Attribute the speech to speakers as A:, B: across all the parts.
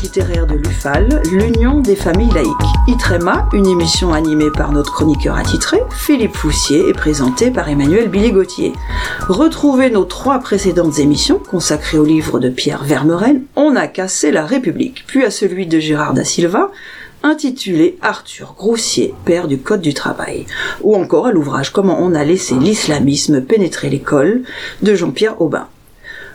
A: littéraire de l'UFAL, l'Union des familles laïques. Itrema, une émission animée par notre chroniqueur attitré, Philippe Foussier, et présentée par Emmanuel Billy-Gauthier. Retrouvez nos trois précédentes émissions consacrées au livre de Pierre Vermeren, On a cassé la République, puis à celui de Gérard da Silva, intitulé Arthur Groussier, père du Code du travail, ou encore à l'ouvrage Comment on a laissé l'islamisme pénétrer l'école de Jean-Pierre Aubin.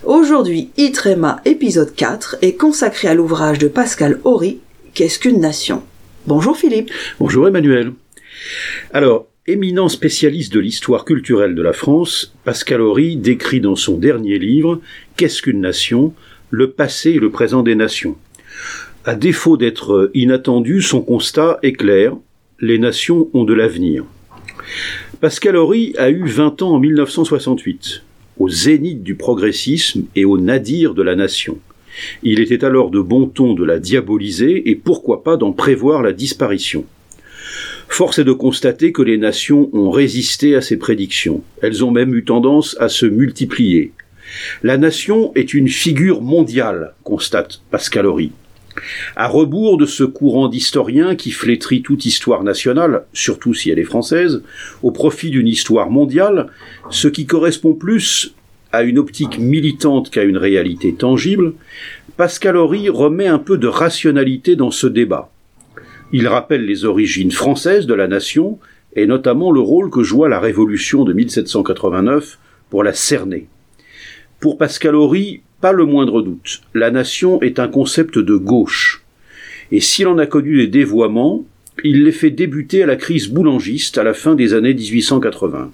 A: Aujourd'hui, Itrema épisode 4 est consacré à l'ouvrage de Pascal Horry, Qu'est-ce qu'une nation? Bonjour Philippe.
B: Bonjour Emmanuel. Alors, éminent spécialiste de l'histoire culturelle de la France, Pascal Horry décrit dans son dernier livre Qu'est-ce qu'une nation? Le passé et le présent des nations. À défaut d'être inattendu, son constat est clair les nations ont de l'avenir. Pascal Horry a eu 20 ans en 1968 au zénith du progressisme et au nadir de la nation. Il était alors de bon ton de la diaboliser et pourquoi pas d'en prévoir la disparition. Force est de constater que les nations ont résisté à ces prédictions. Elles ont même eu tendance à se multiplier. La nation est une figure mondiale, constate Pascal. À rebours de ce courant d'historiens qui flétrit toute histoire nationale, surtout si elle est française, au profit d'une histoire mondiale, ce qui correspond plus à une optique militante qu'à une réalité tangible, Pascal Horry remet un peu de rationalité dans ce débat. Il rappelle les origines françaises de la nation, et notamment le rôle que joua la Révolution de 1789 pour la cerner. Pour Pascal Horry, pas le moindre doute, la nation est un concept de gauche. Et s'il en a connu les dévoiements, il les fait débuter à la crise boulangiste à la fin des années 1880.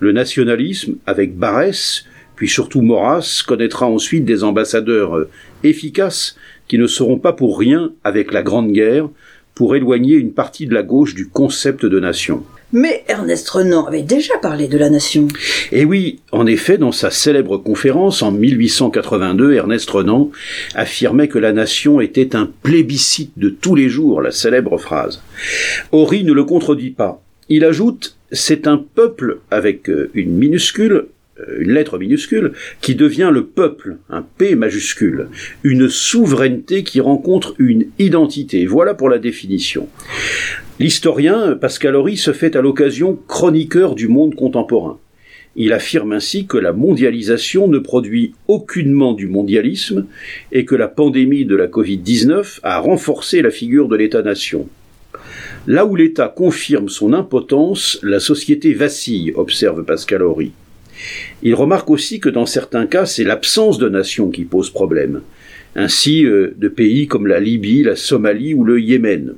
B: Le nationalisme, avec Barès, puis surtout Maurras, connaîtra ensuite des ambassadeurs euh, efficaces qui ne seront pas pour rien, avec la Grande Guerre, pour éloigner une partie de la gauche du concept de nation.
A: Mais Ernest Renan avait déjà parlé de la nation.
B: Et oui, en effet, dans sa célèbre conférence en 1882, Ernest Renan affirmait que la nation était un plébiscite de tous les jours, la célèbre phrase. Horry ne le contredit pas. Il ajoute c'est un peuple avec euh, une minuscule euh, une lettre minuscule, qui devient le peuple, un P majuscule, une souveraineté qui rencontre une identité. Voilà pour la définition. L'historien Pascal Horry se fait à l'occasion chroniqueur du monde contemporain. Il affirme ainsi que la mondialisation ne produit aucunement du mondialisme et que la pandémie de la Covid-19 a renforcé la figure de l'État-nation. Là où l'État confirme son impotence, la société vacille, observe Pascal Horry. Il remarque aussi que dans certains cas, c'est l'absence de nation qui pose problème. Ainsi, euh, de pays comme la Libye, la Somalie ou le Yémen.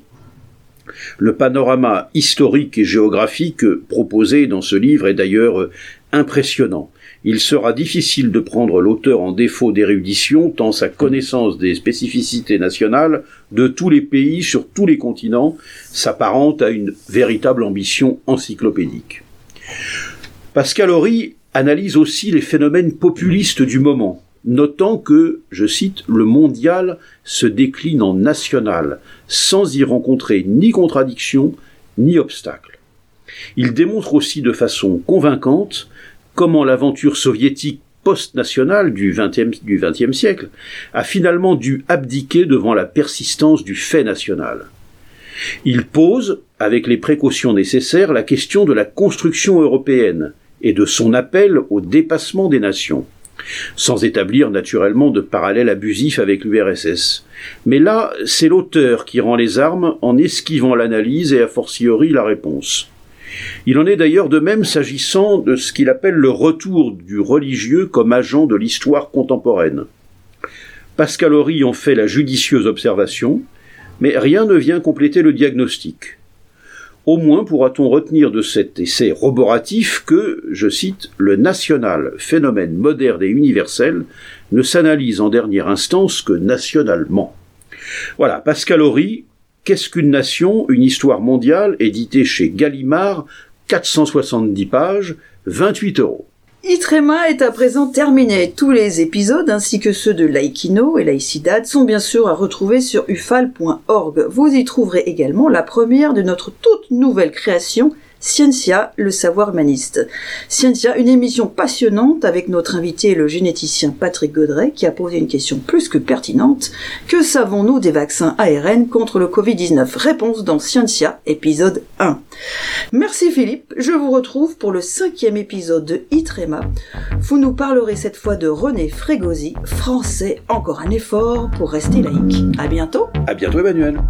B: Le panorama historique et géographique proposé dans ce livre est d'ailleurs euh, impressionnant. Il sera difficile de prendre l'auteur en défaut d'érudition tant sa connaissance des spécificités nationales de tous les pays sur tous les continents s'apparente à une véritable ambition encyclopédique. Pascal Horry analyse aussi les phénomènes populistes du moment, notant que, je cite, le mondial se décline en national, sans y rencontrer ni contradiction ni obstacle. Il démontre aussi de façon convaincante comment l'aventure soviétique post-nationale du XXe siècle a finalement dû abdiquer devant la persistance du fait national. Il pose, avec les précautions nécessaires, la question de la construction européenne, et de son appel au dépassement des nations, sans établir naturellement de parallèle abusif avec l'URSS. Mais là, c'est l'auteur qui rend les armes en esquivant l'analyse et a fortiori la réponse. Il en est d'ailleurs de même s'agissant de ce qu'il appelle le retour du religieux comme agent de l'histoire contemporaine. Pascal Horry en fait la judicieuse observation, mais rien ne vient compléter le diagnostic. Au moins pourra-t-on retenir de cet essai roboratif que, je cite, le national, phénomène moderne et universel, ne s'analyse en dernière instance que nationalement. Voilà, Pascal Horry, Qu'est-ce qu'une nation? Une histoire mondiale, édité chez Gallimard, 470 pages, 28 euros.
A: Itrema est à présent terminé. Tous les épisodes, ainsi que ceux de Laïkino et Laïcidad, sont bien sûr à retrouver sur ufal.org. Vous y trouverez également la première de notre toute nouvelle création, Scientia, le savoir humaniste. Scientia, une émission passionnante avec notre invité le généticien Patrick Godret qui a posé une question plus que pertinente. Que savons-nous des vaccins ARN contre le Covid-19 Réponse dans Scientia, épisode 1. Merci Philippe, je vous retrouve pour le cinquième épisode de Itrema. Vous nous parlerez cette fois de René Frégosi, français, encore un effort pour rester laïque. À bientôt.
B: À bientôt Emmanuel.